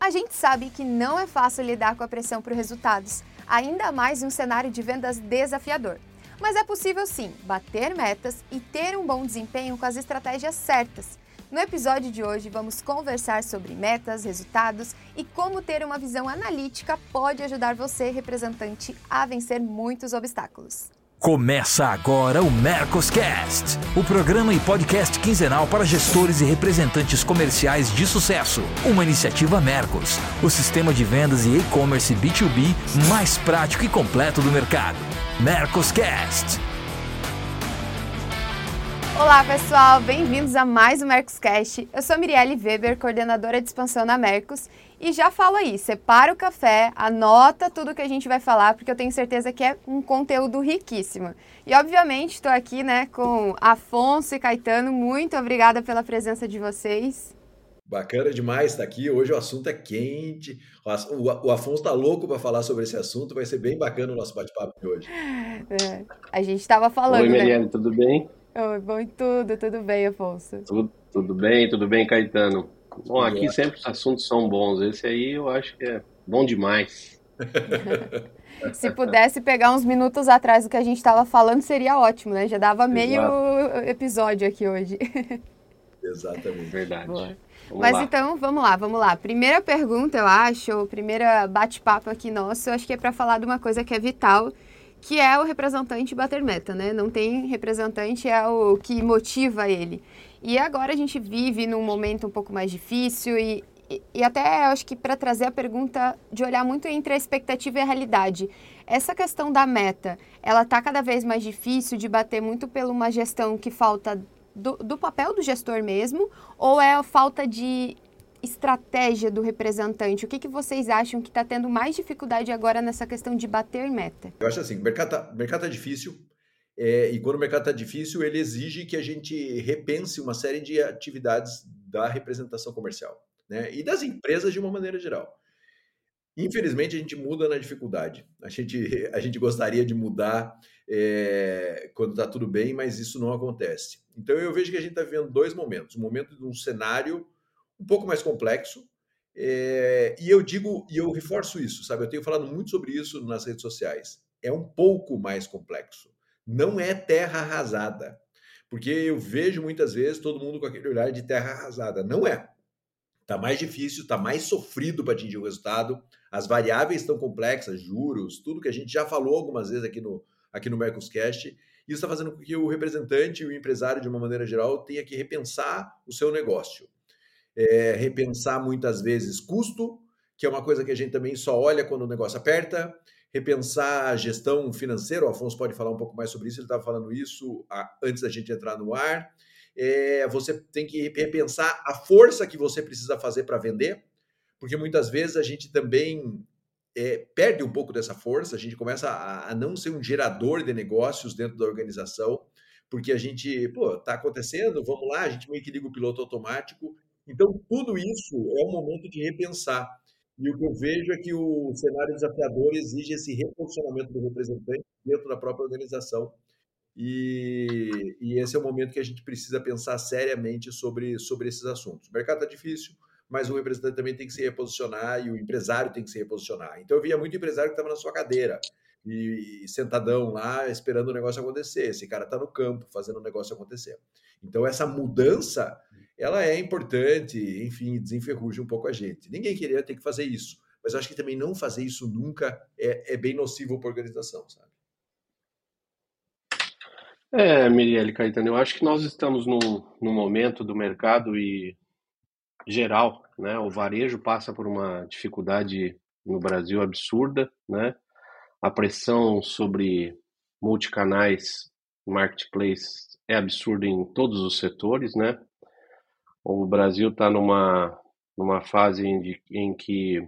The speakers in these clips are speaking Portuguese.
A gente sabe que não é fácil lidar com a pressão por resultados, ainda mais em um cenário de vendas desafiador. Mas é possível sim bater metas e ter um bom desempenho com as estratégias certas. No episódio de hoje, vamos conversar sobre metas, resultados e como ter uma visão analítica pode ajudar você, representante, a vencer muitos obstáculos. Começa agora o Mercoscast, o programa e podcast quinzenal para gestores e representantes comerciais de sucesso. Uma iniciativa Mercos, o sistema de vendas e e-commerce B2B mais prático e completo do mercado. Mercoscast. Olá pessoal, bem-vindos a mais um Mercoscast. Eu sou Mirielle Weber, coordenadora de expansão na Mercos, e já falo aí, separa o café, anota tudo que a gente vai falar, porque eu tenho certeza que é um conteúdo riquíssimo. E obviamente estou aqui, né, com Afonso e Caetano. Muito obrigada pela presença de vocês. Bacana demais estar aqui. Hoje o assunto é quente. O Afonso está louco para falar sobre esse assunto. Vai ser bem bacana o nosso bate-papo de hoje. É, a gente estava falando. Oi, Mariane, né? tudo bem? Oi, bom tudo, tudo bem, Afonso? Tudo, tudo bem, tudo bem, Caetano. Bom, aqui sempre os assuntos são bons. Esse aí eu acho que é bom demais. Se pudesse pegar uns minutos atrás do que a gente estava falando, seria ótimo, né? Já dava meio Exato. episódio aqui hoje. Exatamente. Verdade. Mas lá. então, vamos lá, vamos lá. Primeira pergunta, eu acho, primeira bate-papo aqui nosso, eu acho que é para falar de uma coisa que é vital, que é o representante bater meta, né? Não tem representante, é o que motiva ele. E agora a gente vive num momento um pouco mais difícil e, e, e até acho que para trazer a pergunta de olhar muito entre a expectativa e a realidade. Essa questão da meta, ela está cada vez mais difícil de bater muito por uma gestão que falta do, do papel do gestor mesmo, ou é a falta de estratégia do representante? O que, que vocês acham que está tendo mais dificuldade agora nessa questão de bater meta? Eu acho assim, o mercado está mercado tá difícil, é, e quando o mercado está difícil, ele exige que a gente repense uma série de atividades da representação comercial, né? E das empresas de uma maneira geral. Infelizmente, a gente muda na dificuldade. A gente, a gente gostaria de mudar é, quando está tudo bem, mas isso não acontece. Então, eu vejo que a gente está vivendo dois momentos. Um momento de um cenário um pouco mais complexo, é, e eu digo, e eu reforço isso, sabe? Eu tenho falado muito sobre isso nas redes sociais. É um pouco mais complexo. Não é terra arrasada. Porque eu vejo muitas vezes todo mundo com aquele olhar de terra arrasada. Não é. Está mais difícil, está mais sofrido para atingir o resultado. As variáveis estão complexas, juros, tudo que a gente já falou algumas vezes aqui no, aqui no Mercoscast. Isso está fazendo com que o representante e o empresário, de uma maneira geral, tenha que repensar o seu negócio é, repensar muitas vezes custo, que é uma coisa que a gente também só olha quando o negócio aperta, repensar a gestão financeira, o Afonso pode falar um pouco mais sobre isso, ele estava falando isso antes da gente entrar no ar. É, você tem que repensar a força que você precisa fazer para vender, porque muitas vezes a gente também é, perde um pouco dessa força, a gente começa a, a, não ser um gerador de negócios dentro da organização, porque a gente, pô, tá acontecendo, vamos lá, a gente meio que liga o piloto automático então, tudo isso é um momento de repensar. E o que eu vejo é que o cenário desafiador exige esse reposicionamento do representante dentro da própria organização. E, e, esse é o momento que a gente precisa pensar seriamente sobre, sobre esses assuntos. O mercado está difícil, mas o representante também tem que se reposicionar e o empresário tem que se reposicionar. Então, eu via muito empresário que estava na sua cadeira e, e, sentadão lá esperando o negócio acontecer. Esse cara está no campo fazendo o negócio acontecer. Então, essa mudança ela é importante, enfim, desenferruja um pouco a gente. Ninguém queria ter que fazer isso, mas acho que também não fazer isso nunca é, é bem nocivo para a organização, sabe? É, Mirielle Caetano, eu acho que nós estamos num, num momento do mercado e geral, né? O varejo passa por uma dificuldade no Brasil absurda, né? A pressão sobre multicanais, marketplace é absurda em todos os setores, né? O Brasil está numa, numa fase em, de, em que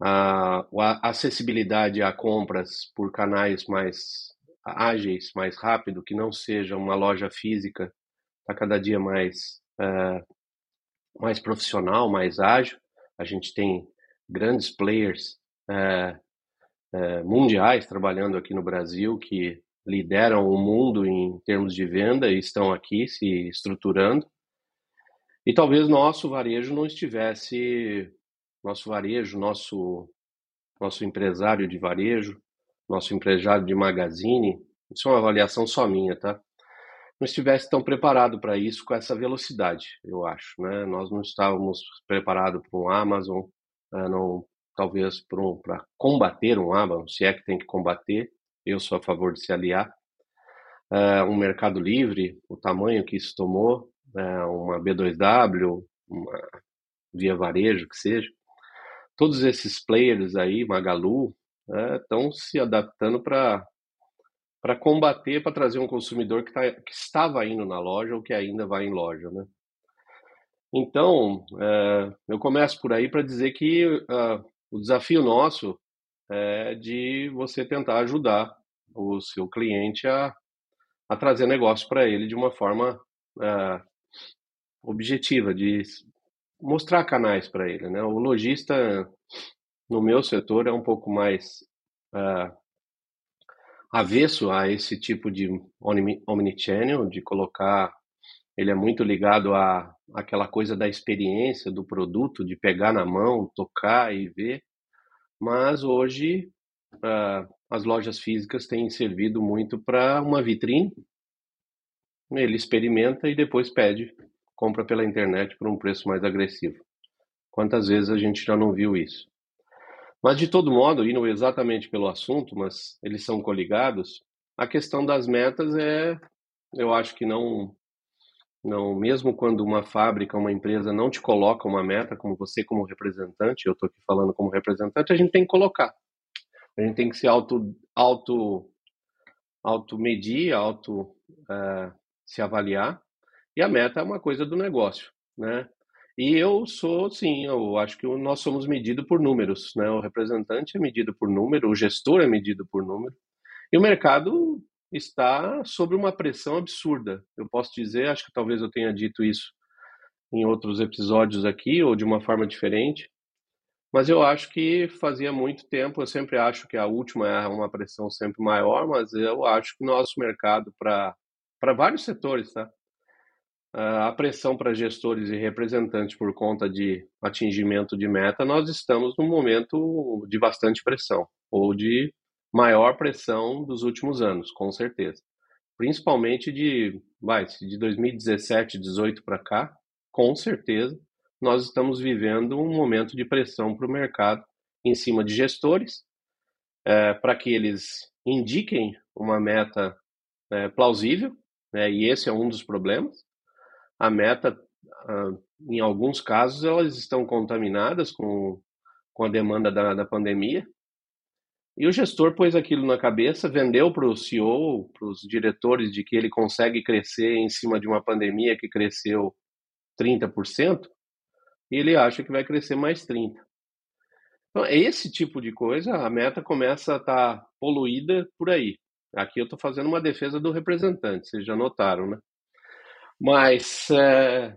a, a, acessibilidade a compras por canais mais ágeis, mais rápido, que não seja uma loja física, está cada dia mais, é, mais profissional, mais ágil. A gente tem grandes players é, é, mundiais trabalhando aqui no Brasil que lideram o mundo em termos de venda e estão aqui se estruturando. E talvez nosso varejo não estivesse nosso varejo, nosso, nosso empresário de varejo, nosso empresário de magazine, isso é uma avaliação só minha, tá? Não estivesse tão preparado para isso com essa velocidade, eu acho, né? Nós não estávamos preparados para um Amazon, uh, não, talvez para um, combater um Amazon, se é que tem que combater, eu sou a favor de se aliar. Uh, um mercado livre, o tamanho que isso tomou, uma B2W, uma via varejo, que seja. Todos esses players aí, Magalu, estão se adaptando para para combater, para trazer um consumidor que, tá, que, estava indo na loja ou que ainda vai em loja, né? Então, é, eu começo por aí para dizer que uh, o desafio nosso é de você tentar ajudar o seu cliente a, a trazer negócio para ele de uma forma uh, objetiva, de mostrar canais para ele. Né? O lojista, no meu setor, é um pouco mais uh, avesso a esse tipo de omnichannel, de colocar. Ele é muito ligado a aquela coisa da experiência do produto, de pegar na mão, tocar e ver. Mas hoje uh, as lojas físicas têm servido muito para uma vitrine. Ele experimenta e depois pede compra pela internet por um preço mais agressivo. Quantas vezes a gente já não viu isso? Mas, de todo modo, indo exatamente pelo assunto, mas eles são coligados, a questão das metas é, eu acho que não, não mesmo quando uma fábrica, uma empresa não te coloca uma meta, como você como representante, eu estou aqui falando como representante, a gente tem que colocar. A gente tem que se auto, auto, auto medir, auto uh, se avaliar e a meta é uma coisa do negócio, né? E eu sou, sim, eu acho que nós somos medidos por números, né? O representante é medido por número, o gestor é medido por número. E o mercado está sob uma pressão absurda. Eu posso dizer, acho que talvez eu tenha dito isso em outros episódios aqui, ou de uma forma diferente, mas eu acho que fazia muito tempo, eu sempre acho que a última é uma pressão sempre maior, mas eu acho que nosso mercado para vários setores, tá? A pressão para gestores e representantes por conta de atingimento de meta, nós estamos num momento de bastante pressão, ou de maior pressão dos últimos anos, com certeza. Principalmente de, vai, de 2017, 18 para cá, com certeza, nós estamos vivendo um momento de pressão para o mercado em cima de gestores, é, para que eles indiquem uma meta é, plausível, né, e esse é um dos problemas, a meta, em alguns casos, elas estão contaminadas com, com a demanda da, da pandemia. E o gestor pôs aquilo na cabeça, vendeu para o CEO, para os diretores, de que ele consegue crescer em cima de uma pandemia que cresceu 30%, e ele acha que vai crescer mais 30%. Então, esse tipo de coisa, a meta começa a estar tá poluída por aí. Aqui eu estou fazendo uma defesa do representante, vocês já notaram, né? Mas é,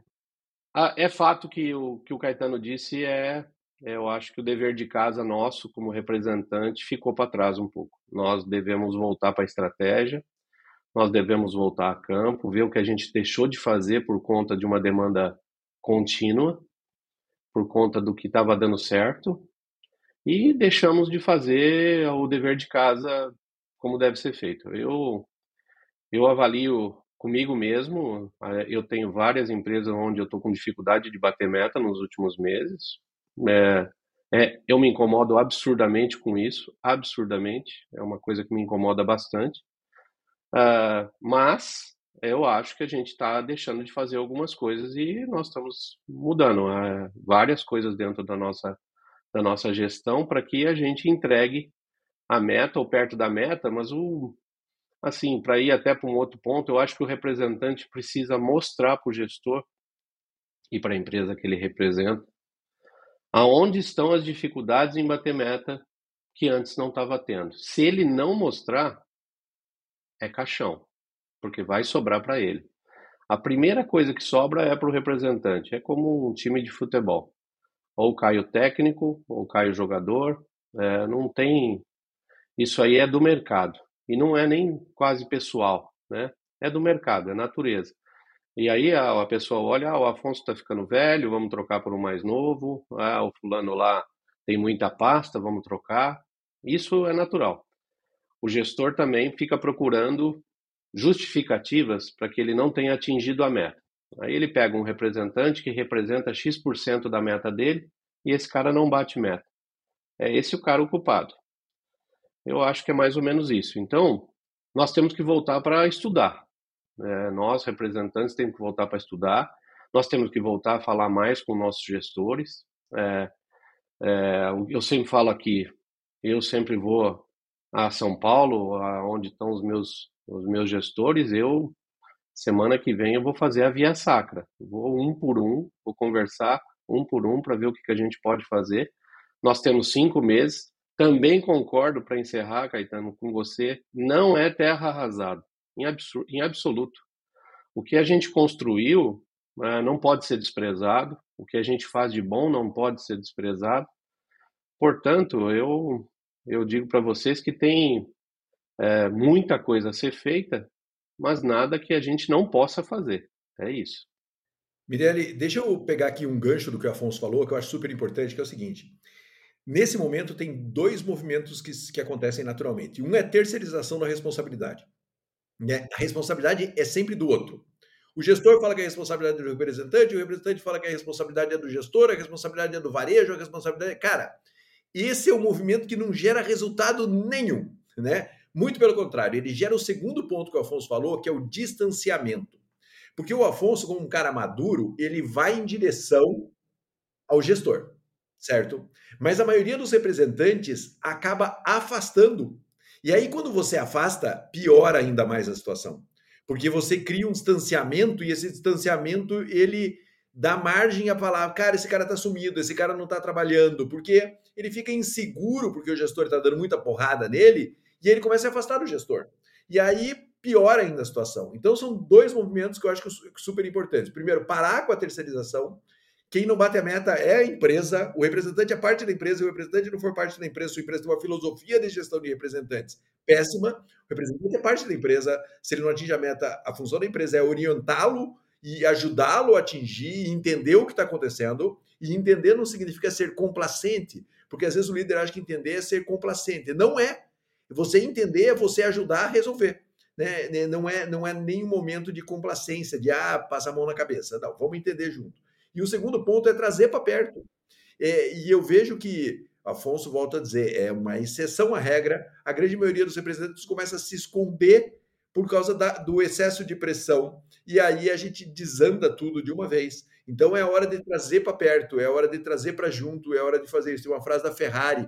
é fato que o que o Caetano disse é, eu acho que o dever de casa nosso como representante ficou para trás um pouco. Nós devemos voltar para a estratégia, nós devemos voltar a campo, ver o que a gente deixou de fazer por conta de uma demanda contínua, por conta do que estava dando certo, e deixamos de fazer o dever de casa como deve ser feito. Eu eu avalio comigo mesmo. Eu tenho várias empresas onde eu estou com dificuldade de bater meta nos últimos meses. É, é, eu me incomodo absurdamente com isso, absurdamente. É uma coisa que me incomoda bastante. Uh, mas eu acho que a gente está deixando de fazer algumas coisas e nós estamos mudando uh, várias coisas dentro da nossa, da nossa gestão para que a gente entregue a meta ou perto da meta, mas o, assim, para ir até para um outro ponto, eu acho que o representante precisa mostrar para o gestor e para a empresa que ele representa aonde estão as dificuldades em bater meta que antes não estava tendo. Se ele não mostrar, é caixão, porque vai sobrar para ele. A primeira coisa que sobra é para o representante, é como um time de futebol. Ou cai o técnico, ou cai o jogador, é, não tem. Isso aí é do mercado. E não é nem quase pessoal, né? É do mercado, é natureza. E aí a, a pessoa olha, ah, o Afonso está ficando velho, vamos trocar por um mais novo. Ah, o fulano lá tem muita pasta, vamos trocar. Isso é natural. O gestor também fica procurando justificativas para que ele não tenha atingido a meta. Aí ele pega um representante que representa X% da meta dele e esse cara não bate meta. É esse o cara ocupado. Eu acho que é mais ou menos isso. Então, nós temos que voltar para estudar. É, nós, representantes, temos que voltar para estudar. Nós temos que voltar a falar mais com nossos gestores. É, é, eu sempre falo aqui, eu sempre vou a São Paulo, onde estão os meus, os meus gestores. Eu, semana que vem, eu vou fazer a via sacra. Vou um por um, vou conversar um por um para ver o que, que a gente pode fazer. Nós temos cinco meses também concordo, para encerrar, Caetano, com você, não é terra arrasada, em, em absoluto. O que a gente construiu é, não pode ser desprezado, o que a gente faz de bom não pode ser desprezado. Portanto, eu, eu digo para vocês que tem é, muita coisa a ser feita, mas nada que a gente não possa fazer. É isso. Mirelle, deixa eu pegar aqui um gancho do que o Afonso falou, que eu acho super importante, que é o seguinte. Nesse momento, tem dois movimentos que, que acontecem naturalmente. Um é terceirização da responsabilidade. Né? A responsabilidade é sempre do outro. O gestor fala que a responsabilidade é do representante, o representante fala que a responsabilidade é do gestor, a responsabilidade é do varejo, a responsabilidade. É... Cara, esse é um movimento que não gera resultado nenhum. Né? Muito pelo contrário, ele gera o segundo ponto que o Afonso falou, que é o distanciamento. Porque o Afonso, como um cara maduro, ele vai em direção ao gestor certo? Mas a maioria dos representantes acaba afastando. E aí, quando você afasta, piora ainda mais a situação. Porque você cria um distanciamento e esse distanciamento ele dá margem a falar, cara, esse cara tá sumido, esse cara não tá trabalhando, porque ele fica inseguro porque o gestor está dando muita porrada nele e ele começa a afastar o gestor. E aí piora ainda a situação. Então são dois movimentos que eu acho que super importantes. Primeiro, parar com a terceirização quem não bate a meta é a empresa, o representante é parte da empresa, e o representante não for parte da empresa, sua empresa tem uma filosofia de gestão de representantes péssima, o representante é parte da empresa, se ele não atinge a meta, a função da empresa é orientá-lo e ajudá-lo a atingir entender o que está acontecendo, e entender não significa ser complacente, porque às vezes o líder acha que entender é ser complacente. Não é. Você entender é você ajudar a resolver. Né? Não, é, não é nenhum momento de complacência, de ah, passa a mão na cabeça. Não, vamos entender junto. E o segundo ponto é trazer para perto. É, e eu vejo que, Afonso volta a dizer, é uma exceção à regra, a grande maioria dos representantes começa a se esconder por causa da, do excesso de pressão, e aí a gente desanda tudo de uma vez. Então é hora de trazer para perto, é hora de trazer para junto, é hora de fazer isso. Tem uma frase da Ferrari,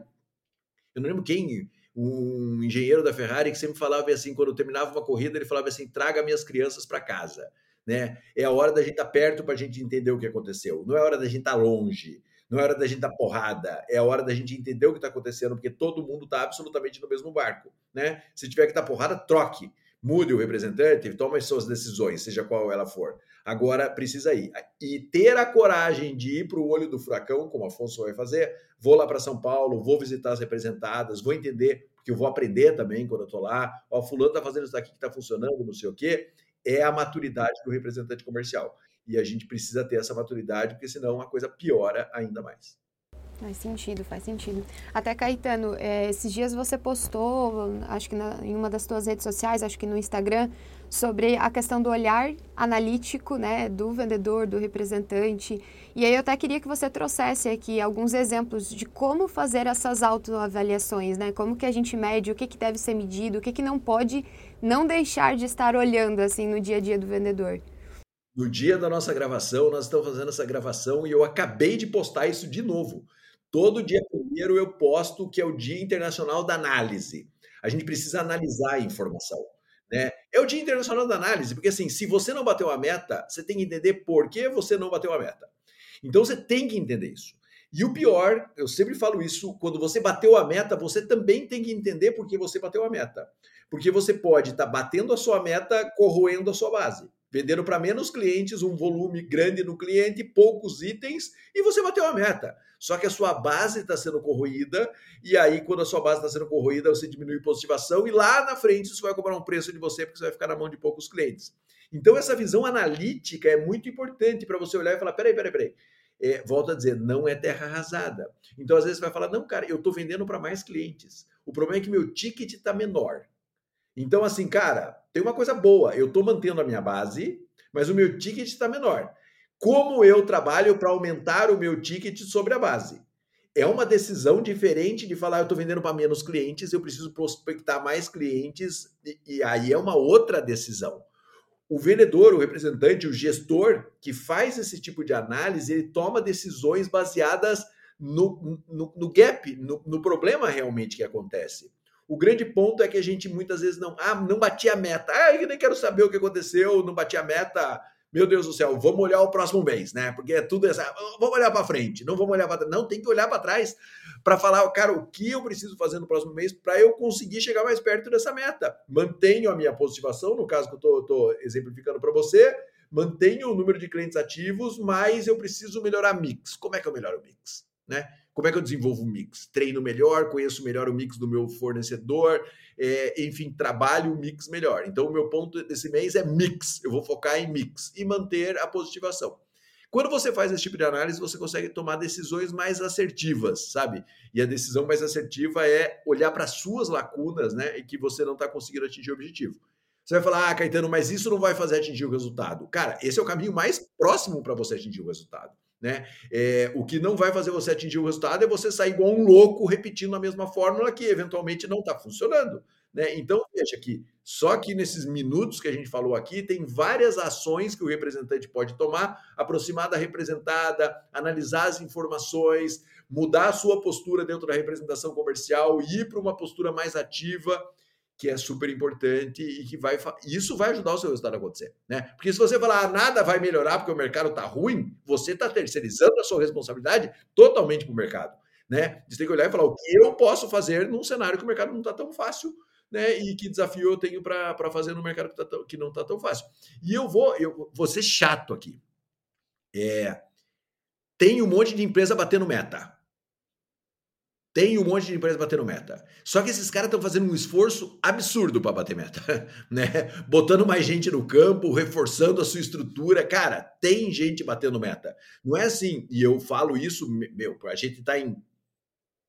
eu não lembro quem, um engenheiro da Ferrari que sempre falava assim, quando terminava uma corrida, ele falava assim: traga minhas crianças para casa né? É a hora da gente estar tá perto para a gente entender o que aconteceu. Não é hora da gente estar tá longe. Não é hora da gente dar porrada, é a hora da gente entender o que está acontecendo, porque todo mundo está absolutamente no mesmo barco, né? Se tiver que dar porrada, troque, mude o representante, tome as suas decisões, seja qual ela for. Agora precisa ir. E ter a coragem de ir para o olho do furacão, como Afonso vai fazer, vou lá para São Paulo, vou visitar as representadas, vou entender, porque eu vou aprender também quando eu estou lá. Ó, fulano está fazendo isso daqui que está funcionando, não sei o quê é a maturidade do representante comercial. E a gente precisa ter essa maturidade, porque senão a coisa piora ainda mais. Faz sentido, faz sentido. Até Caetano, é, esses dias você postou, acho que na, em uma das suas redes sociais, acho que no Instagram, sobre a questão do olhar analítico, né, do vendedor, do representante. E aí eu até queria que você trouxesse aqui alguns exemplos de como fazer essas autoavaliações, né? Como que a gente mede, o que, que deve ser medido, o que, que não pode não deixar de estar olhando assim no dia a dia do vendedor. No dia da nossa gravação, nós estamos fazendo essa gravação e eu acabei de postar isso de novo. Todo dia primeiro eu posto que é o Dia Internacional da Análise. A gente precisa analisar a informação. Né? É o Dia Internacional da Análise, porque assim, se você não bateu a meta, você tem que entender por que você não bateu a meta. Então você tem que entender isso. E o pior, eu sempre falo isso, quando você bateu a meta, você também tem que entender por que você bateu a meta. Porque você pode estar tá batendo a sua meta, corroendo a sua base vendendo para menos clientes, um volume grande no cliente, poucos itens, e você bateu a meta. Só que a sua base está sendo corroída, e aí, quando a sua base está sendo corroída, você diminui a positivação, e lá na frente isso vai cobrar um preço de você, porque você vai ficar na mão de poucos clientes. Então, essa visão analítica é muito importante para você olhar e falar: peraí, peraí, peraí. É, volto a dizer, não é terra arrasada. Então, às vezes, você vai falar: não, cara, eu estou vendendo para mais clientes. O problema é que meu ticket está menor. Então, assim, cara, tem uma coisa boa. Eu estou mantendo a minha base, mas o meu ticket está menor. Como eu trabalho para aumentar o meu ticket sobre a base? É uma decisão diferente de falar, eu estou vendendo para menos clientes, eu preciso prospectar mais clientes, e, e aí é uma outra decisão. O vendedor, o representante, o gestor que faz esse tipo de análise, ele toma decisões baseadas no, no, no gap, no, no, problema realmente que acontece. O grande ponto é que a gente muitas vezes não, ah, não bati a meta, ah, eu nem quero saber o que aconteceu, não bati a meta, meu Deus do céu, vamos olhar o próximo mês, né? Porque é tudo essa, vamos olhar para frente, não vamos olhar para não, tem que olhar para trás para falar, cara, o que eu preciso fazer no próximo mês para eu conseguir chegar mais perto dessa meta. Mantenho a minha positivação, no caso que eu estou exemplificando para você, mantenho o número de clientes ativos, mas eu preciso melhorar mix. Como é que eu melhoro o mix? Né? Como é que eu desenvolvo o mix? Treino melhor, conheço melhor o mix do meu fornecedor, é, enfim, trabalho o mix melhor. Então, o meu ponto desse mês é mix. Eu vou focar em mix e manter a positivação. Quando você faz esse tipo de análise, você consegue tomar decisões mais assertivas, sabe? E a decisão mais assertiva é olhar para suas lacunas, né? E que você não está conseguindo atingir o objetivo. Você vai falar, ah, Caetano, mas isso não vai fazer atingir o resultado. Cara, esse é o caminho mais próximo para você atingir o resultado. Né? É, o que não vai fazer você atingir o resultado é você sair igual um louco repetindo a mesma fórmula que eventualmente não está funcionando. Né? Então, veja que só que nesses minutos que a gente falou aqui, tem várias ações que o representante pode tomar, aproximar da representada, analisar as informações, mudar a sua postura dentro da representação comercial, ir para uma postura mais ativa que é super importante e que vai isso vai ajudar o seu resultado a acontecer, né? Porque se você falar ah, nada vai melhorar porque o mercado está ruim, você está terceirizando a sua responsabilidade totalmente para o mercado, né? Você tem que olhar e falar o que eu posso fazer num cenário que o mercado não está tão fácil, né? E que desafio eu tenho para fazer no mercado que, tá tão, que não está tão fácil. E eu vou eu vou ser chato aqui. É, tem um monte de empresa batendo meta. Tem um monte de empresas batendo meta. Só que esses caras estão fazendo um esforço absurdo para bater meta, né? Botando mais gente no campo, reforçando a sua estrutura. Cara, tem gente batendo meta. Não é assim, e eu falo isso, meu, a gente está em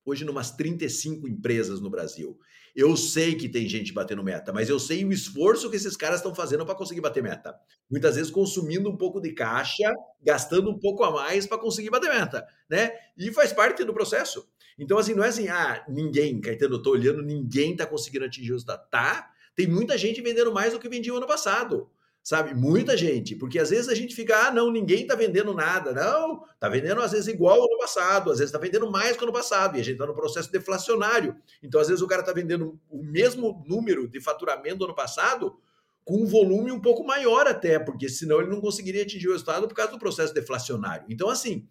hoje numas 35 empresas no Brasil. Eu sei que tem gente batendo meta, mas eu sei o esforço que esses caras estão fazendo para conseguir bater meta. Muitas vezes consumindo um pouco de caixa, gastando um pouco a mais para conseguir bater meta, né? E faz parte do processo. Então, assim, não é assim, ah, ninguém, Caetano, eu tô olhando, ninguém tá conseguindo atingir o resultado. Tá, tem muita gente vendendo mais do que vendia o ano passado sabe? Muita gente, porque às vezes a gente fica, ah, não, ninguém tá vendendo nada. Não, tá vendendo às vezes igual ao ano passado, às vezes tá vendendo mais que o ano passado, e a gente tá no processo deflacionário. Então, às vezes o cara tá vendendo o mesmo número de faturamento do ano passado com um volume um pouco maior até, porque senão ele não conseguiria atingir o resultado por causa do processo deflacionário. Então, assim,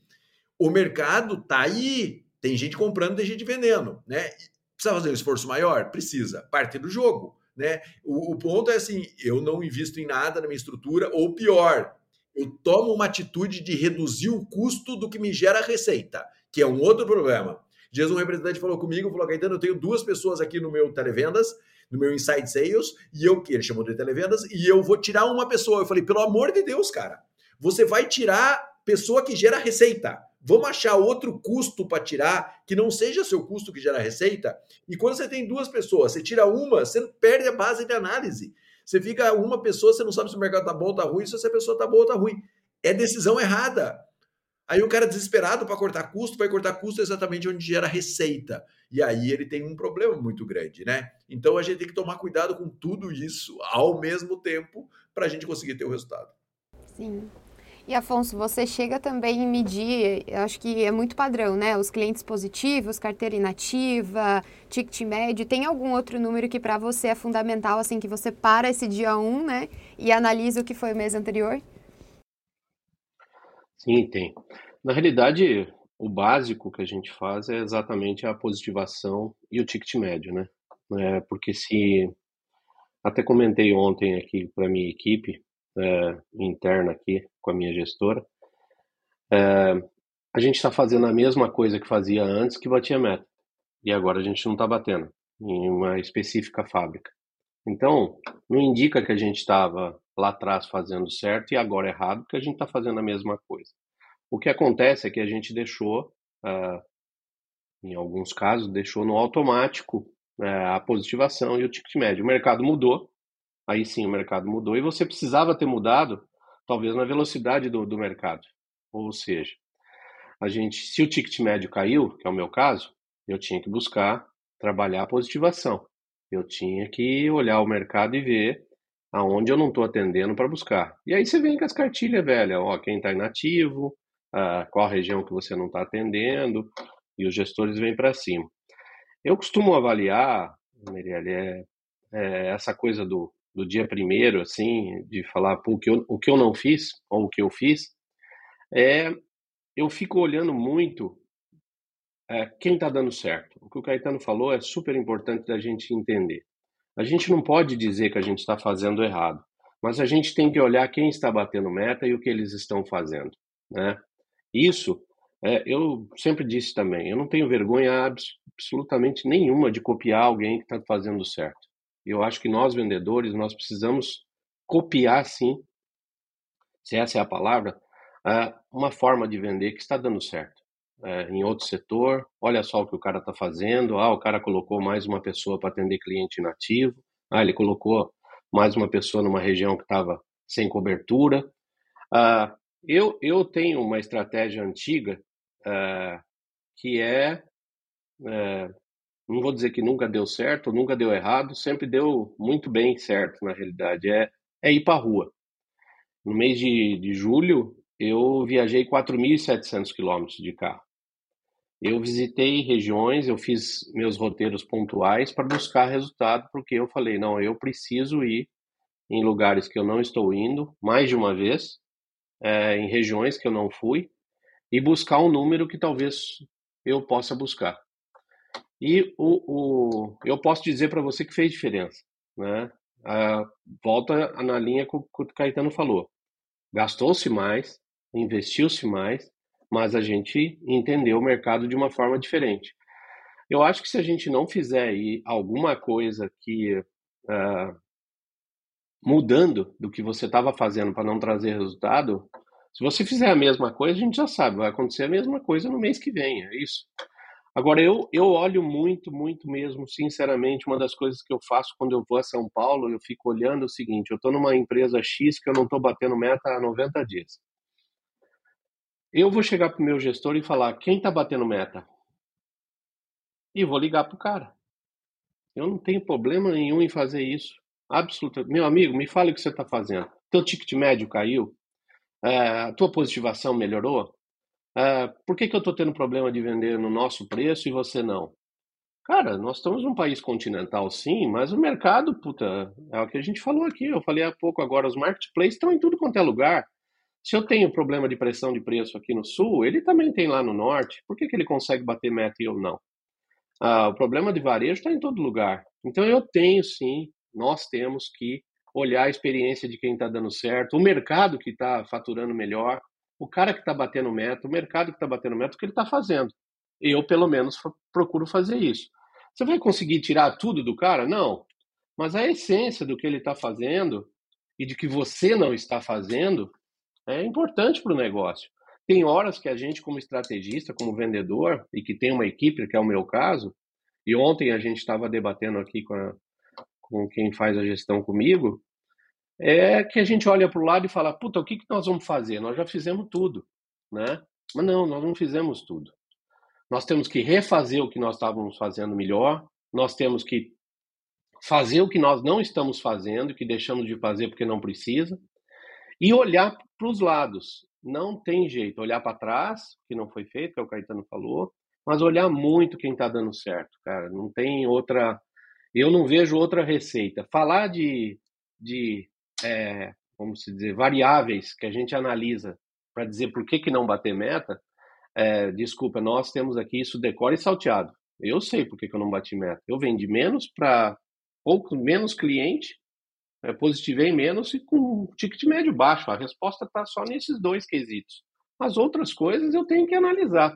o mercado tá aí, tem gente comprando, tem gente vendendo, né? Precisa fazer um esforço maior? Precisa. Parte do jogo. Né? O, o ponto é assim: eu não invisto em nada na minha estrutura, ou pior, eu tomo uma atitude de reduzir o custo do que me gera receita, que é um outro problema. Dias um representante falou comigo, falou, Caetano, eu tenho duas pessoas aqui no meu televendas, no meu Inside Sales, e eu, que ele chamou de televendas, e eu vou tirar uma pessoa. Eu falei, pelo amor de Deus, cara, você vai tirar pessoa que gera receita. Vamos achar outro custo para tirar que não seja seu custo que gera receita. E quando você tem duas pessoas, você tira uma, você perde a base de análise. Você fica uma pessoa, você não sabe se o mercado tá bom ou tá ruim, se essa pessoa tá boa ou tá ruim. É decisão errada. Aí o cara desesperado para cortar custo, vai cortar custo exatamente onde gera receita. E aí ele tem um problema muito grande, né? Então a gente tem que tomar cuidado com tudo isso ao mesmo tempo para a gente conseguir ter o resultado. Sim. E Afonso, você chega também em medir, acho que é muito padrão, né? Os clientes positivos, carteira inativa, ticket médio. Tem algum outro número que para você é fundamental, assim, que você para esse dia 1, né? E analisa o que foi o mês anterior? Sim, tem. Na realidade, o básico que a gente faz é exatamente a positivação e o ticket médio, né? É, porque se. Até comentei ontem aqui para minha equipe, é, interna aqui com a minha gestora, é, a gente está fazendo a mesma coisa que fazia antes que batia meta. E agora a gente não está batendo em uma específica fábrica. Então, não indica que a gente estava lá atrás fazendo certo e agora errado, porque a gente está fazendo a mesma coisa. O que acontece é que a gente deixou, uh, em alguns casos, deixou no automático uh, a positivação e o ticket médio. O mercado mudou, aí sim o mercado mudou, e você precisava ter mudado, talvez na velocidade do, do mercado. Ou seja, a gente, se o ticket médio caiu, que é o meu caso, eu tinha que buscar trabalhar a positivação. Eu tinha que olhar o mercado e ver aonde eu não estou atendendo para buscar. E aí você vem com as cartilhas velhas, ó, quem está inativo, uh, qual região que você não está atendendo, e os gestores vêm para cima. Eu costumo avaliar, Marielle, é, é essa coisa do, do dia primeiro, assim, de falar pô, o, que eu, o que eu não fiz, ou o que eu fiz, é, eu fico olhando muito é, quem está dando certo. O que o Caetano falou é super importante da gente entender. A gente não pode dizer que a gente está fazendo errado, mas a gente tem que olhar quem está batendo meta e o que eles estão fazendo. Né? Isso, é, eu sempre disse também, eu não tenho vergonha absolutamente nenhuma de copiar alguém que está fazendo certo. Eu acho que nós vendedores, nós precisamos copiar sim, se essa é a palavra, uma forma de vender que está dando certo. É, em outro setor, olha só o que o cara está fazendo, ah, o cara colocou mais uma pessoa para atender cliente inativo, ah, ele colocou mais uma pessoa numa região que estava sem cobertura. Ah, eu, eu tenho uma estratégia antiga uh, que é, uh, não vou dizer que nunca deu certo, nunca deu errado, sempre deu muito bem certo, na realidade, é, é ir para a rua. No mês de, de julho, eu viajei 4.700 quilômetros de carro. Eu visitei regiões, eu fiz meus roteiros pontuais para buscar resultado, porque eu falei, não, eu preciso ir em lugares que eu não estou indo mais de uma vez é, em regiões que eu não fui e buscar um número que talvez eu possa buscar. E o, o eu posso dizer para você que fez diferença, né? Ah, volta na linha que o, que o Caetano falou. Gastou-se mais, investiu-se mais, mas a gente entendeu o mercado de uma forma diferente. Eu acho que se a gente não fizer aí alguma coisa que uh, mudando do que você estava fazendo para não trazer resultado, se você fizer a mesma coisa, a gente já sabe, vai acontecer a mesma coisa no mês que vem, é isso. Agora, eu, eu olho muito, muito mesmo, sinceramente, uma das coisas que eu faço quando eu vou a São Paulo, eu fico olhando o seguinte, eu estou numa empresa X que eu não estou batendo meta há 90 dias. Eu vou chegar para o meu gestor e falar, quem está batendo meta? E vou ligar para o cara. Eu não tenho problema nenhum em fazer isso. Absolutamente. Meu amigo, me fale o que você está fazendo. Teu ticket médio caiu? A tua positivação melhorou? É, por que, que eu estou tendo problema de vender no nosso preço e você não? Cara, nós estamos num país continental, sim, mas o mercado, puta, é o que a gente falou aqui. Eu falei há pouco agora, os marketplaces estão em tudo quanto é lugar. Se eu tenho problema de pressão de preço aqui no sul, ele também tem lá no norte. Por que, que ele consegue bater meta e eu não? Ah, o problema de varejo está em todo lugar. Então eu tenho sim nós temos que olhar a experiência de quem está dando certo, o mercado que está faturando melhor, o cara que está batendo meta, o mercado que está batendo meta, o que ele está fazendo. Eu, pelo menos, procuro fazer isso. Você vai conseguir tirar tudo do cara? Não. Mas a essência do que ele está fazendo e de que você não está fazendo é importante para o negócio. Tem horas que a gente, como estrategista, como vendedor, e que tem uma equipe, que é o meu caso, e ontem a gente estava debatendo aqui com a, com quem faz a gestão comigo, é que a gente olha para o lado e fala, puta, o que, que nós vamos fazer? Nós já fizemos tudo, né? Mas não, nós não fizemos tudo. Nós temos que refazer o que nós estávamos fazendo melhor, nós temos que fazer o que nós não estamos fazendo, que deixamos de fazer porque não precisa, e olhar para os lados. Não tem jeito, olhar para trás, que não foi feito, que é o Caetano falou, mas olhar muito quem está dando certo, cara. Não tem outra eu não vejo outra receita. Falar de, de é, vamos dizer, variáveis que a gente analisa para dizer por que, que não bater meta, é, desculpa, nós temos aqui isso decore e salteado. Eu sei por que, que eu não bati meta. Eu vendi menos para pouco menos cliente, é, positivei menos e com ticket médio baixo. A resposta está só nesses dois quesitos. As outras coisas eu tenho que analisar.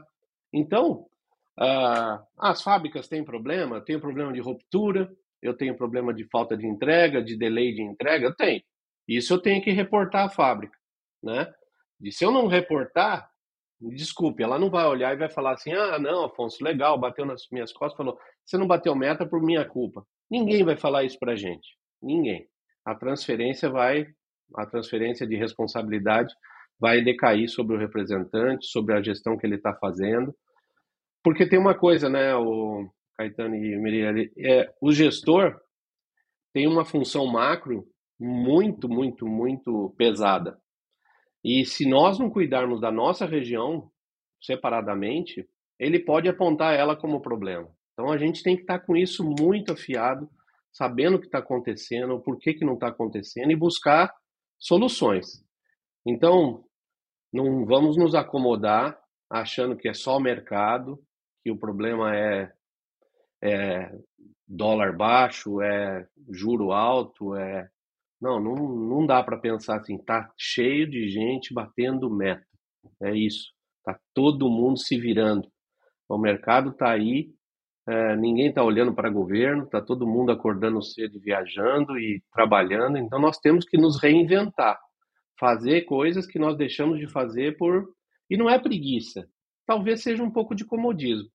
Então, Uh, as fábricas têm problema, tem problema de ruptura, eu tenho problema de falta de entrega, de delay de entrega, tenho. Isso eu tenho que reportar à fábrica, né? E se eu não reportar, desculpe, ela não vai olhar e vai falar assim: ah, não, Afonso, legal, bateu nas minhas costas, falou, você não bateu meta por minha culpa. Ninguém vai falar isso para gente, ninguém. A transferência vai, a transferência de responsabilidade vai decair sobre o representante, sobre a gestão que ele está fazendo, porque tem uma coisa, né, o Caetano e Miriam, é, o gestor tem uma função macro muito, muito, muito pesada. E se nós não cuidarmos da nossa região separadamente, ele pode apontar ela como problema. Então a gente tem que estar com isso muito afiado, sabendo o que está acontecendo, por que, que não está acontecendo e buscar soluções. Então, não vamos nos acomodar achando que é só o mercado, que o problema é, é dólar baixo, é juro alto, é não, não, não dá para pensar assim, tá cheio de gente batendo meta. É isso. Tá todo mundo se virando. O mercado tá aí, é, ninguém tá olhando para governo, tá todo mundo acordando cedo, viajando e trabalhando. Então nós temos que nos reinventar, fazer coisas que nós deixamos de fazer por e não é preguiça. Talvez seja um pouco de comodismo.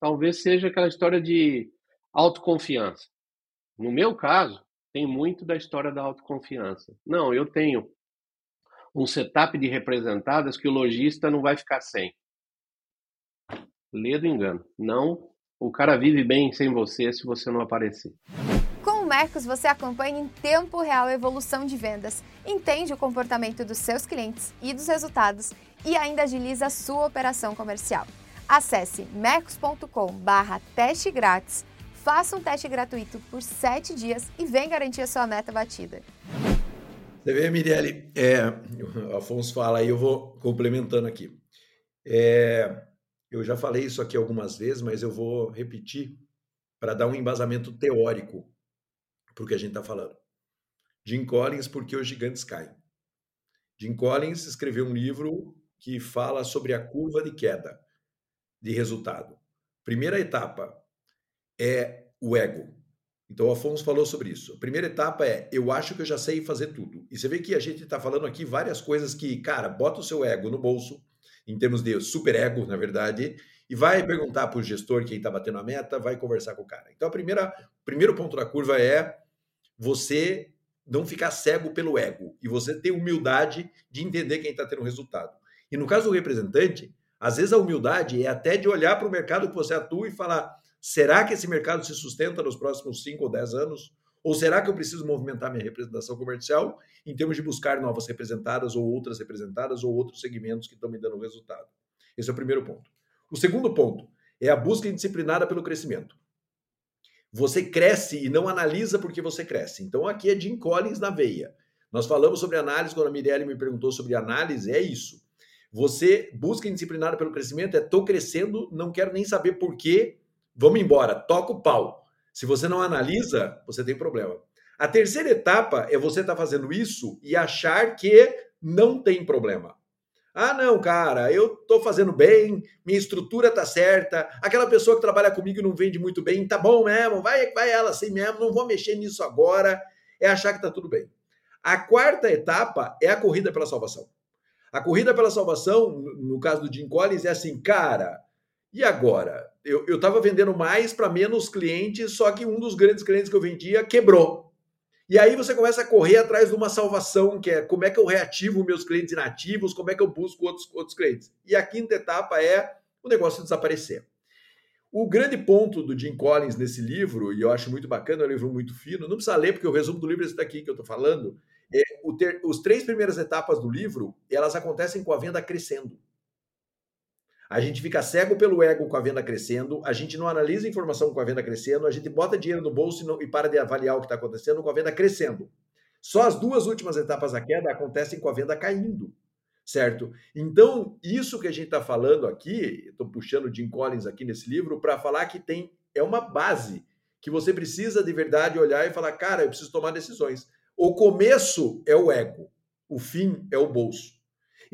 Talvez seja aquela história de autoconfiança. No meu caso, tem muito da história da autoconfiança. Não, eu tenho um setup de representadas que o lojista não vai ficar sem. Lê do engano. Não, o cara vive bem sem você se você não aparecer. Com o Mercos, você acompanha em tempo real a evolução de vendas, entende o comportamento dos seus clientes e dos resultados e ainda agiliza a sua operação comercial. Acesse mercos.com/teste grátis Faça um teste gratuito por 7 dias e vem garantir a sua meta batida. Você vê, Mirelle, é, o Afonso fala e eu vou complementando aqui. É, eu já falei isso aqui algumas vezes, mas eu vou repetir para dar um embasamento teórico para o que a gente está falando. Jim Collins, Porque os Gigantes Caem. Jim Collins escreveu um livro que fala sobre a curva de queda de resultado. Primeira etapa, é o ego. Então, o Afonso falou sobre isso. A primeira etapa é: eu acho que eu já sei fazer tudo. E você vê que a gente está falando aqui várias coisas que, cara, bota o seu ego no bolso, em termos de super ego, na verdade, e vai perguntar para o gestor quem está batendo a meta, vai conversar com o cara. Então, a primeira, o primeiro ponto da curva é você não ficar cego pelo ego e você ter humildade de entender quem está tendo resultado. E no caso do representante, às vezes a humildade é até de olhar para o mercado que você atua e falar Será que esse mercado se sustenta nos próximos 5 ou 10 anos? Ou será que eu preciso movimentar minha representação comercial em termos de buscar novas representadas ou outras representadas ou outros segmentos que estão me dando resultado? Esse é o primeiro ponto. O segundo ponto é a busca indisciplinada pelo crescimento. Você cresce e não analisa porque você cresce. Então aqui é Jim Collins na veia. Nós falamos sobre análise quando a Mirelle me perguntou sobre análise, é isso. Você busca indisciplinada pelo crescimento, é tô crescendo, não quero nem saber por quê, vamos embora, toca o pau. Se você não analisa, você tem problema. A terceira etapa é você estar tá fazendo isso e achar que não tem problema. Ah, não, cara, eu estou fazendo bem, minha estrutura tá certa, aquela pessoa que trabalha comigo não vende muito bem, tá bom mesmo, vai, vai ela assim mesmo, não vou mexer nisso agora, é achar que tá tudo bem. A quarta etapa é a corrida pela salvação. A corrida pela salvação, no caso do Jim Collins, é assim, cara, e agora? Eu estava vendendo mais para menos clientes, só que um dos grandes clientes que eu vendia quebrou. E aí você começa a correr atrás de uma salvação, que é como é que eu reativo meus clientes inativos, como é que eu busco outros, outros clientes. E a quinta etapa é o negócio desaparecer. O grande ponto do Jim Collins nesse livro, e eu acho muito bacana, é um livro muito fino, não precisa ler, porque o resumo do livro é esse daqui que eu estou falando. É, ter, os três primeiras etapas do livro, elas acontecem com a venda crescendo. A gente fica cego pelo ego com a venda crescendo, a gente não analisa a informação com a venda crescendo, a gente bota dinheiro no bolso e, não, e para de avaliar o que está acontecendo com a venda crescendo. Só as duas últimas etapas da queda acontecem com a venda caindo, certo? Então, isso que a gente está falando aqui, estou puxando o Jim Collins aqui nesse livro, para falar que tem é uma base que você precisa de verdade olhar e falar, cara, eu preciso tomar decisões. O começo é o ego, o fim é o bolso.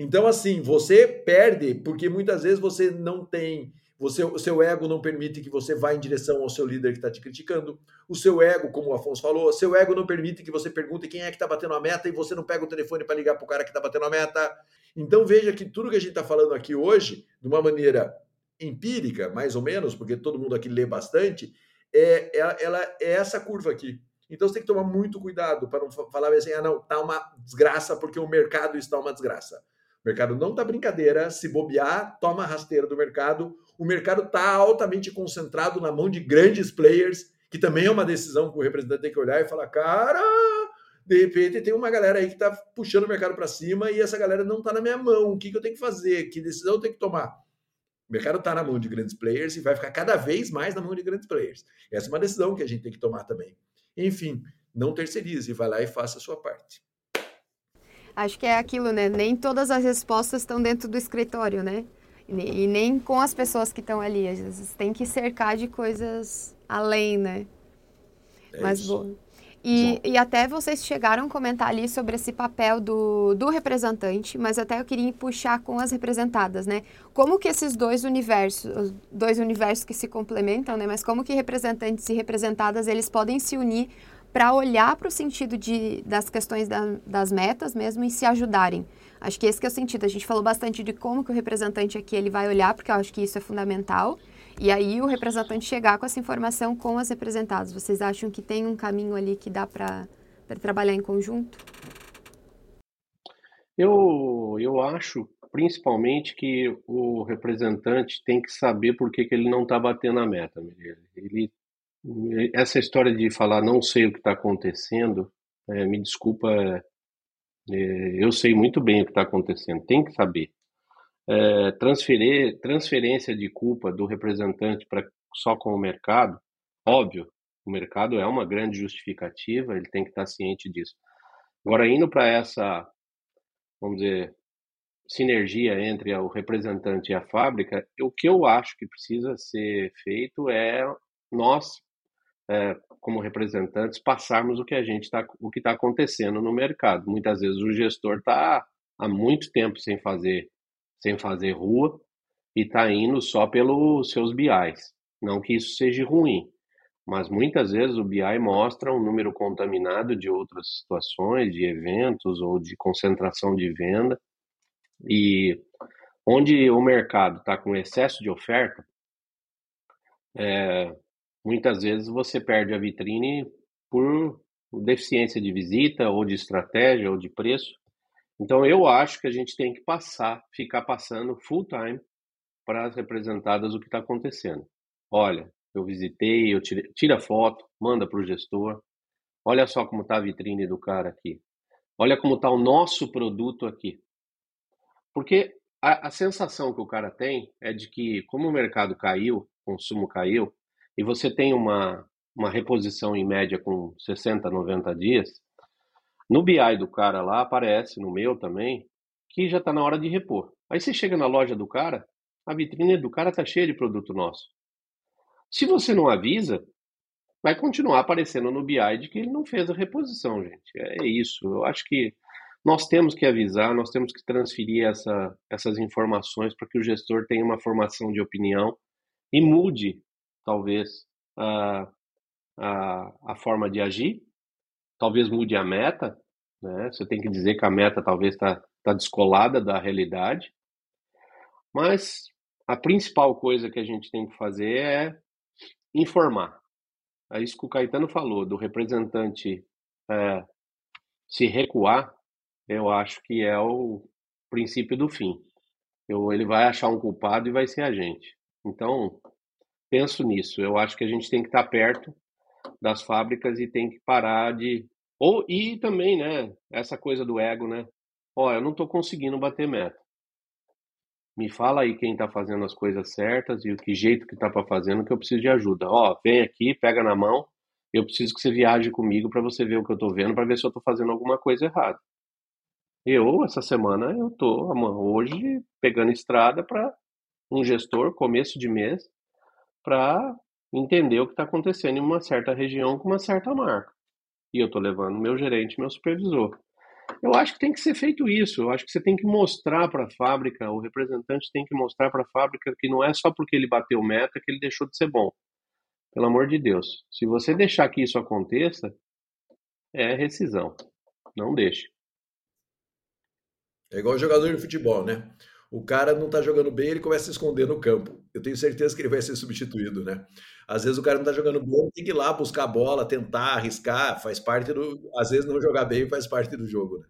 Então, assim, você perde porque muitas vezes você não tem. Você, o seu ego não permite que você vá em direção ao seu líder que está te criticando. O seu ego, como o Afonso falou, o seu ego não permite que você pergunte quem é que está batendo a meta e você não pega o telefone para ligar para o cara que está batendo a meta. Então veja que tudo que a gente está falando aqui hoje, de uma maneira empírica, mais ou menos, porque todo mundo aqui lê bastante, é, é, ela é essa curva aqui. Então você tem que tomar muito cuidado para não falar assim, ah, não, tá uma desgraça porque o mercado está uma desgraça. O mercado não está brincadeira. Se bobear, toma a rasteira do mercado. O mercado está altamente concentrado na mão de grandes players, que também é uma decisão que o representante tem que olhar e falar: cara, de repente tem uma galera aí que está puxando o mercado para cima e essa galera não está na minha mão. O que, que eu tenho que fazer? Que decisão eu tenho que tomar? O mercado está na mão de grandes players e vai ficar cada vez mais na mão de grandes players. Essa é uma decisão que a gente tem que tomar também. Enfim, não terceirize, vai lá e faça a sua parte. Acho que é aquilo, né? Nem todas as respostas estão dentro do escritório, né? E nem com as pessoas que estão ali. Às vezes tem que cercar de coisas além, né? É Mas bom. E, e, até vocês chegaram a comentar ali sobre esse papel do, do representante, mas até eu queria puxar com as representadas, né? Como que esses dois universos, dois universos que se complementam, né? Mas como que representantes e representadas, eles podem se unir para olhar para o sentido de, das questões da, das metas mesmo e se ajudarem. Acho que esse que é o sentido. A gente falou bastante de como que o representante aqui ele vai olhar, porque eu acho que isso é fundamental. E aí o representante chegar com essa informação com as representadas. Vocês acham que tem um caminho ali que dá para trabalhar em conjunto? Eu, eu acho principalmente que o representante tem que saber por que, que ele não está batendo a meta. Ele essa história de falar não sei o que está acontecendo, é, me desculpa, é, eu sei muito bem o que está acontecendo, tem que saber. É, transferir, transferência de culpa do representante para só com o mercado, óbvio, o mercado é uma grande justificativa, ele tem que estar tá ciente disso. Agora, indo para essa, vamos dizer, sinergia entre o representante e a fábrica, o que eu acho que precisa ser feito é nós é, como representantes, passarmos o que a gente está, o que está acontecendo no mercado. Muitas vezes o gestor está há muito tempo sem fazer, sem fazer rua e está indo só pelos seus BIs. Não que isso seja ruim, mas muitas vezes o BI mostra um número contaminado de outras situações, de eventos ou de concentração de venda. E onde o mercado está com excesso de oferta, é, muitas vezes você perde a vitrine por deficiência de visita ou de estratégia ou de preço. Então eu acho que a gente tem que passar, ficar passando full time para as representadas o que está acontecendo. Olha, eu visitei, eu tirei, tira foto, manda para o gestor. Olha só como está a vitrine do cara aqui. Olha como está o nosso produto aqui. Porque a, a sensação que o cara tem é de que, como o mercado caiu, o consumo caiu, e você tem uma, uma reposição em média com 60, 90 dias, no BI do cara lá aparece, no meu também, que já está na hora de repor. Aí você chega na loja do cara, a vitrine do cara está cheia de produto nosso. Se você não avisa, vai continuar aparecendo no BI de que ele não fez a reposição, gente. É isso. Eu acho que nós temos que avisar, nós temos que transferir essa, essas informações para que o gestor tenha uma formação de opinião e mude talvez a, a, a forma de agir, talvez mude a meta, né? Você tem que dizer que a meta talvez está tá descolada da realidade, mas a principal coisa que a gente tem que fazer é informar. É isso que o Caetano falou, do representante é, se recuar, eu acho que é o princípio do fim. Eu, ele vai achar um culpado e vai ser a gente. Então, penso nisso. Eu acho que a gente tem que estar perto das fábricas e tem que parar de. Ou, e também, né, essa coisa do ego, né? Ó, eu não estou conseguindo bater meta. Me fala aí quem está fazendo as coisas certas e o que jeito que está para fazendo que eu preciso de ajuda. Ó, vem aqui, pega na mão. Eu preciso que você viaje comigo para você ver o que eu estou vendo, para ver se eu estou fazendo alguma coisa errada. Eu, essa semana, eu estou hoje pegando estrada para um gestor, começo de mês, para entender o que está acontecendo em uma certa região com uma certa marca. E eu estou levando meu gerente, meu supervisor. Eu acho que tem que ser feito isso. Eu acho que você tem que mostrar para a fábrica, o representante tem que mostrar para a fábrica que não é só porque ele bateu meta que ele deixou de ser bom. Pelo amor de Deus. Se você deixar que isso aconteça, é rescisão. Não deixe. É igual jogador de futebol, né? O cara não tá jogando bem, ele começa a se esconder no campo. Eu tenho certeza que ele vai ser substituído, né? Às vezes o cara não tá jogando bem, tem que ir lá buscar a bola, tentar, arriscar, faz parte do. Às vezes não jogar bem faz parte do jogo, né?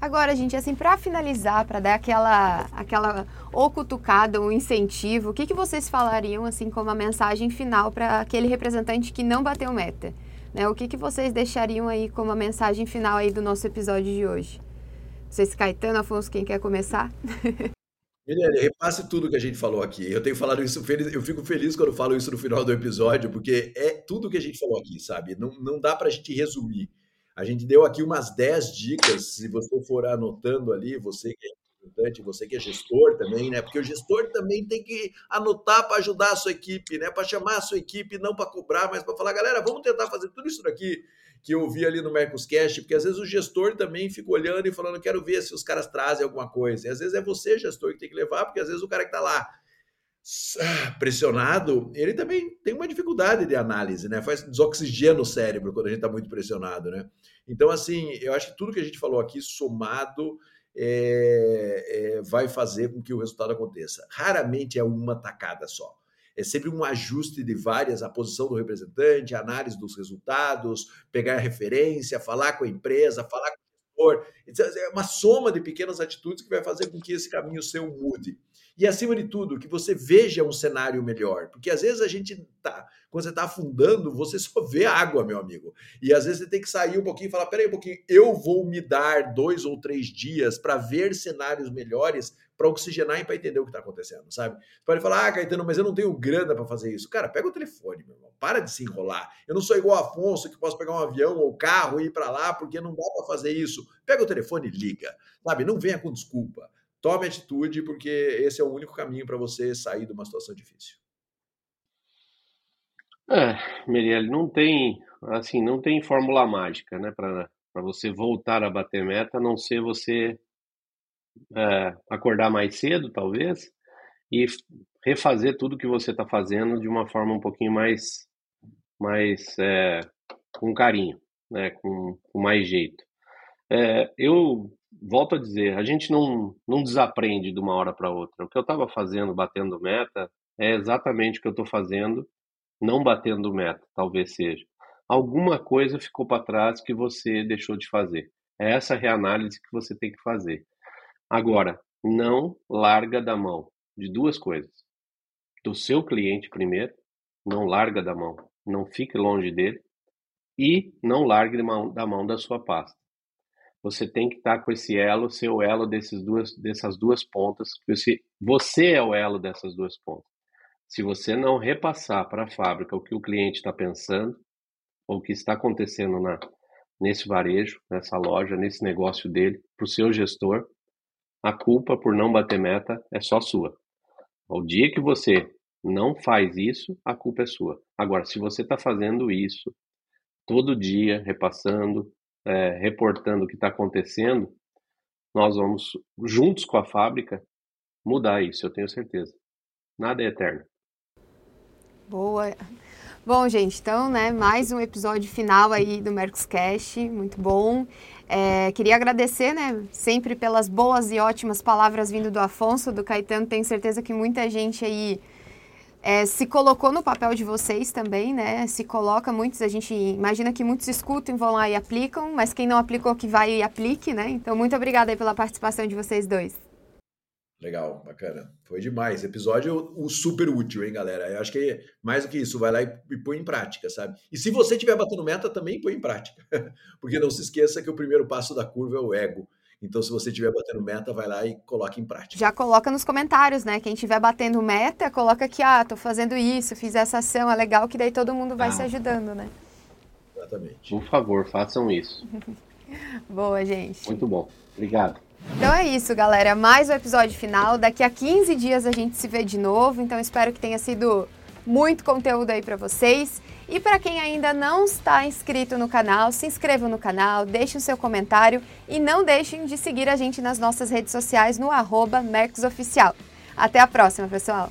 Agora, gente, assim, para finalizar, para dar aquela, aquela ou cutucada, um incentivo, o que, que vocês falariam, assim, como a mensagem final para aquele representante que não bateu meta? Né? O que, que vocês deixariam aí como a mensagem final aí do nosso episódio de hoje? Vocês, Caetano, Afonso, quem quer começar? Mirelle, repasse tudo que a gente falou aqui. Eu tenho falado isso, eu fico feliz quando falo isso no final do episódio, porque é tudo que a gente falou aqui, sabe? Não, não dá para a gente resumir. A gente deu aqui umas 10 dicas, se você for anotando ali, você que é representante, você que é gestor também, né? Porque o gestor também tem que anotar para ajudar a sua equipe, né? Para chamar a sua equipe, não para cobrar, mas para falar, galera, vamos tentar fazer tudo isso daqui que eu vi ali no Mercoscast, porque às vezes o gestor também fica olhando e falando, quero ver se os caras trazem alguma coisa. E às vezes é você, gestor, que tem que levar, porque às vezes o cara que está lá ah, pressionado, ele também tem uma dificuldade de análise, né? Faz desoxigena o cérebro quando a gente está muito pressionado, né? Então, assim, eu acho que tudo que a gente falou aqui, somado, é, é, vai fazer com que o resultado aconteça. Raramente é uma tacada só é sempre um ajuste de várias, a posição do representante, a análise dos resultados, pegar referência, falar com a empresa, falar com. Então, é uma soma de pequenas atitudes que vai fazer com que esse caminho seu mude. E, acima de tudo, que você veja um cenário melhor. Porque, às vezes, a gente tá... Quando você está afundando, você só vê água, meu amigo. E, às vezes, você tem que sair um pouquinho e falar, peraí um pouquinho, eu vou me dar dois ou três dias para ver cenários melhores para oxigenar e para entender o que está acontecendo, sabe? Você pode falar, ah, Caetano, mas eu não tenho grana para fazer isso. Cara, pega o telefone, meu irmão, para de se enrolar. Eu não sou igual Afonso que posso pegar um avião ou carro e ir para lá porque não dá para fazer isso. Pega o telefone e liga, sabe? Não venha com desculpa. Tome atitude porque esse é o único caminho para você sair de uma situação difícil. É, Mirielle, não tem, assim, não tem fórmula mágica, né, para você voltar a bater meta, a não ser você é, acordar mais cedo, talvez, e refazer tudo que você está fazendo de uma forma um pouquinho mais, mais é, com carinho, né, com, com mais jeito. É, eu volto a dizer, a gente não, não desaprende de uma hora para outra. O que eu estava fazendo, batendo meta, é exatamente o que eu estou fazendo, não batendo meta, talvez seja. Alguma coisa ficou para trás que você deixou de fazer. É essa reanálise que você tem que fazer. Agora, não larga da mão de duas coisas. Do seu cliente primeiro, não larga da mão, não fique longe dele e não largue da mão da sua pasta. Você tem que estar com esse elo, ser o elo desses duas, dessas duas pontas. Você, você é o elo dessas duas pontas. Se você não repassar para a fábrica o que o cliente está pensando, ou o que está acontecendo na, nesse varejo, nessa loja, nesse negócio dele, para o seu gestor, a culpa por não bater meta é só sua. Ao dia que você não faz isso, a culpa é sua. Agora, se você está fazendo isso todo dia, repassando, é, reportando o que está acontecendo, nós vamos, juntos com a fábrica, mudar isso, eu tenho certeza. Nada é eterno. Boa. Bom, gente, então, né, mais um episódio final aí do Mercoscast, muito bom. É, queria agradecer, né, sempre pelas boas e ótimas palavras vindo do Afonso, do Caetano. Tenho certeza que muita gente aí é, se colocou no papel de vocês também, né? Se coloca, muitos, a gente imagina que muitos escutam, vão lá e aplicam, mas quem não aplicou que vai e aplique, né? Então, muito obrigada aí pela participação de vocês dois. Legal, bacana. Foi demais. Episódio o super útil, hein, galera? Eu acho que mais do que isso, vai lá e, e põe em prática, sabe? E se você estiver batendo meta, também põe em prática. Porque não se esqueça que o primeiro passo da curva é o ego. Então, se você estiver batendo meta, vai lá e coloque em prática. Já coloca nos comentários, né? Quem estiver batendo meta, coloca aqui, ah, tô fazendo isso, fiz essa ação, é legal, que daí todo mundo vai ah. se ajudando, né? Exatamente. Por favor, façam isso. Boa, gente. Muito bom. Obrigado. Então é isso, galera. Mais um episódio final. Daqui a 15 dias a gente se vê de novo. Então espero que tenha sido muito conteúdo aí para vocês. E para quem ainda não está inscrito no canal, se inscreva no canal, deixe o seu comentário e não deixem de seguir a gente nas nossas redes sociais no arroba Até a próxima, pessoal!